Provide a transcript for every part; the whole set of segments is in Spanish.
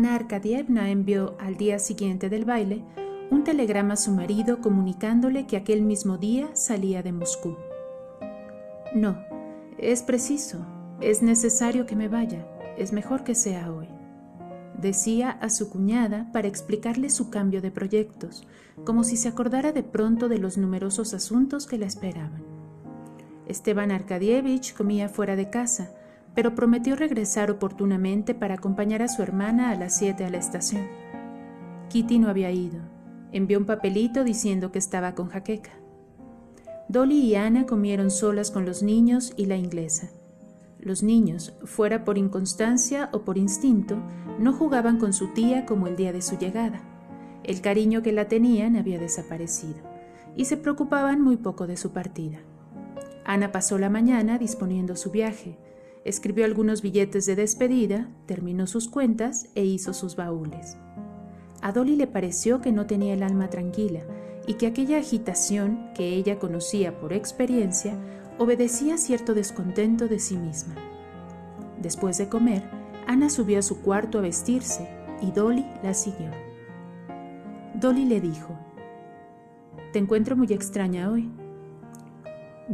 Ana Arkadievna envió al día siguiente del baile un telegrama a su marido comunicándole que aquel mismo día salía de Moscú. No, es preciso, es necesario que me vaya, es mejor que sea hoy decía a su cuñada para explicarle su cambio de proyectos, como si se acordara de pronto de los numerosos asuntos que la esperaban. Esteban Arkadievich comía fuera de casa, pero prometió regresar oportunamente para acompañar a su hermana a las siete a la estación. Kitty no había ido. Envió un papelito diciendo que estaba con jaqueca. Dolly y Ana comieron solas con los niños y la inglesa. Los niños, fuera por inconstancia o por instinto, no jugaban con su tía como el día de su llegada. El cariño que la tenían había desaparecido y se preocupaban muy poco de su partida. Ana pasó la mañana disponiendo su viaje, escribió algunos billetes de despedida, terminó sus cuentas e hizo sus baúles. A Dolly le pareció que no tenía el alma tranquila y que aquella agitación que ella conocía por experiencia obedecía cierto descontento de sí misma. Después de comer, Ana subió a su cuarto a vestirse y Dolly la siguió. Dolly le dijo, Te encuentro muy extraña hoy.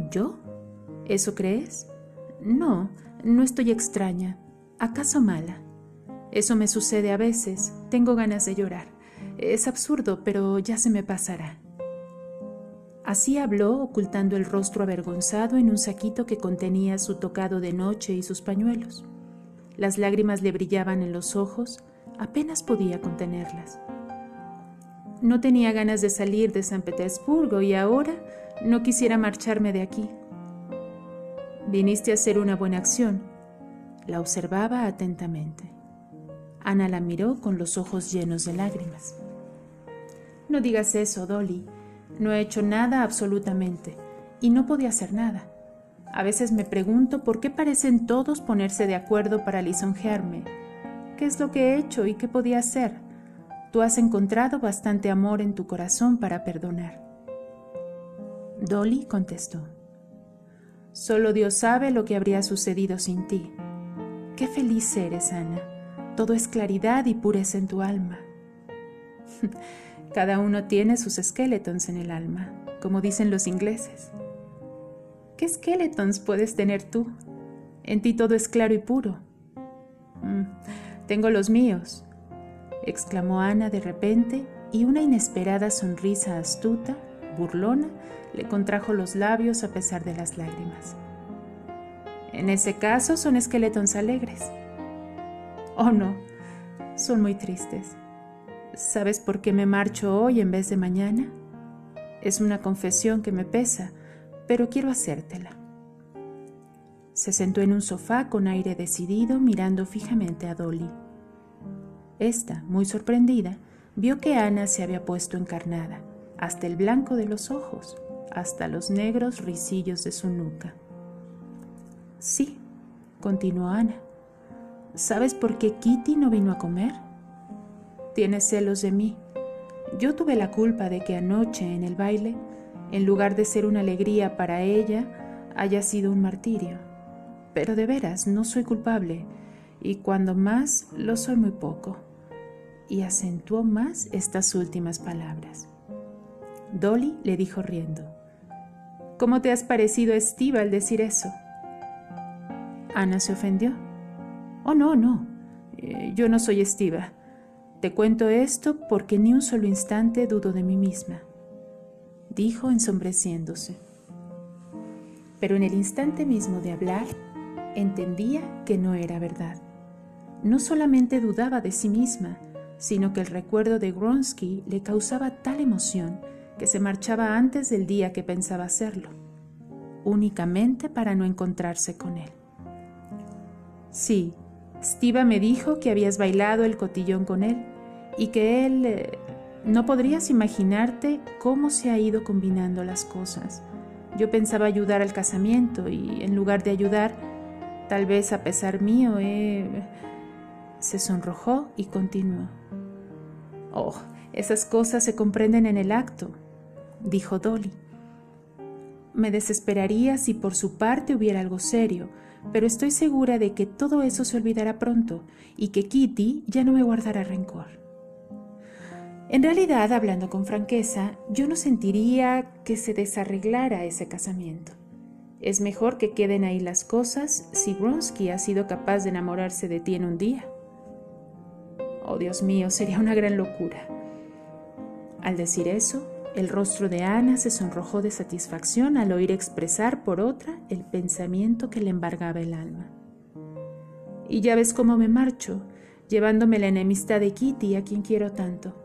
¿Yo? ¿Eso crees? No, no estoy extraña. ¿Acaso mala? Eso me sucede a veces. Tengo ganas de llorar. Es absurdo, pero ya se me pasará. Así habló, ocultando el rostro avergonzado en un saquito que contenía su tocado de noche y sus pañuelos. Las lágrimas le brillaban en los ojos, apenas podía contenerlas. No tenía ganas de salir de San Petersburgo y ahora no quisiera marcharme de aquí. Viniste a hacer una buena acción. La observaba atentamente. Ana la miró con los ojos llenos de lágrimas. No digas eso, Dolly. No he hecho nada absolutamente y no podía hacer nada. A veces me pregunto por qué parecen todos ponerse de acuerdo para lisonjearme. ¿Qué es lo que he hecho y qué podía hacer? Tú has encontrado bastante amor en tu corazón para perdonar. Dolly contestó. Solo Dios sabe lo que habría sucedido sin ti. Qué feliz eres, Ana. Todo es claridad y pureza en tu alma. Cada uno tiene sus skeletons en el alma, como dicen los ingleses. ¿Qué skeletons puedes tener tú? En ti todo es claro y puro. Mm, tengo los míos, exclamó Ana de repente, y una inesperada sonrisa astuta, burlona, le contrajo los labios a pesar de las lágrimas. En ese caso son esqueletons alegres. Oh no, son muy tristes. ¿Sabes por qué me marcho hoy en vez de mañana? Es una confesión que me pesa, pero quiero hacértela. Se sentó en un sofá con aire decidido mirando fijamente a Dolly. Esta, muy sorprendida, vio que Ana se había puesto encarnada, hasta el blanco de los ojos, hasta los negros risillos de su nuca. Sí, continuó Ana. ¿Sabes por qué Kitty no vino a comer? Tiene celos de mí. Yo tuve la culpa de que anoche en el baile, en lugar de ser una alegría para ella, haya sido un martirio. Pero de veras, no soy culpable, y cuando más, lo soy muy poco. Y acentuó más estas últimas palabras. Dolly le dijo riendo. ¿Cómo te has parecido estiva al decir eso? Ana se ofendió. Oh, no, no. Eh, yo no soy estiva. Te cuento esto porque ni un solo instante dudo de mí misma, dijo ensombreciéndose. Pero en el instante mismo de hablar, entendía que no era verdad. No solamente dudaba de sí misma, sino que el recuerdo de Gronsky le causaba tal emoción que se marchaba antes del día que pensaba hacerlo, únicamente para no encontrarse con él. Sí, Stiva me dijo que habías bailado el cotillón con él y que él... Eh, no podrías imaginarte cómo se ha ido combinando las cosas. Yo pensaba ayudar al casamiento y en lugar de ayudar, tal vez a pesar mío, eh, se sonrojó y continuó. Oh, esas cosas se comprenden en el acto, dijo Dolly. Me desesperaría si por su parte hubiera algo serio, pero estoy segura de que todo eso se olvidará pronto y que Kitty ya no me guardará rencor. En realidad, hablando con franqueza, yo no sentiría que se desarreglara ese casamiento. Es mejor que queden ahí las cosas si Bronsky ha sido capaz de enamorarse de ti en un día. Oh, Dios mío, sería una gran locura. Al decir eso, el rostro de Ana se sonrojó de satisfacción al oír expresar por otra el pensamiento que le embargaba el alma. Y ya ves cómo me marcho, llevándome la enemistad de Kitty, a quien quiero tanto.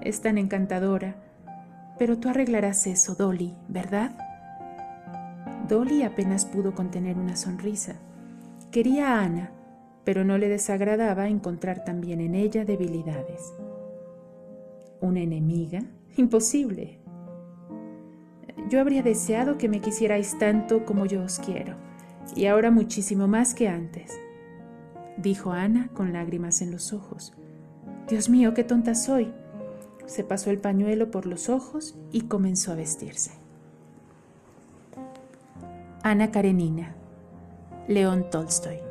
Es tan encantadora. Pero tú arreglarás eso, Dolly, ¿verdad? Dolly apenas pudo contener una sonrisa. Quería a Ana, pero no le desagradaba encontrar también en ella debilidades. ¿Una enemiga? Imposible. Yo habría deseado que me quisierais tanto como yo os quiero, y ahora muchísimo más que antes, dijo Ana con lágrimas en los ojos. Dios mío, qué tonta soy. Se pasó el pañuelo por los ojos y comenzó a vestirse. Ana Karenina, León Tolstoy.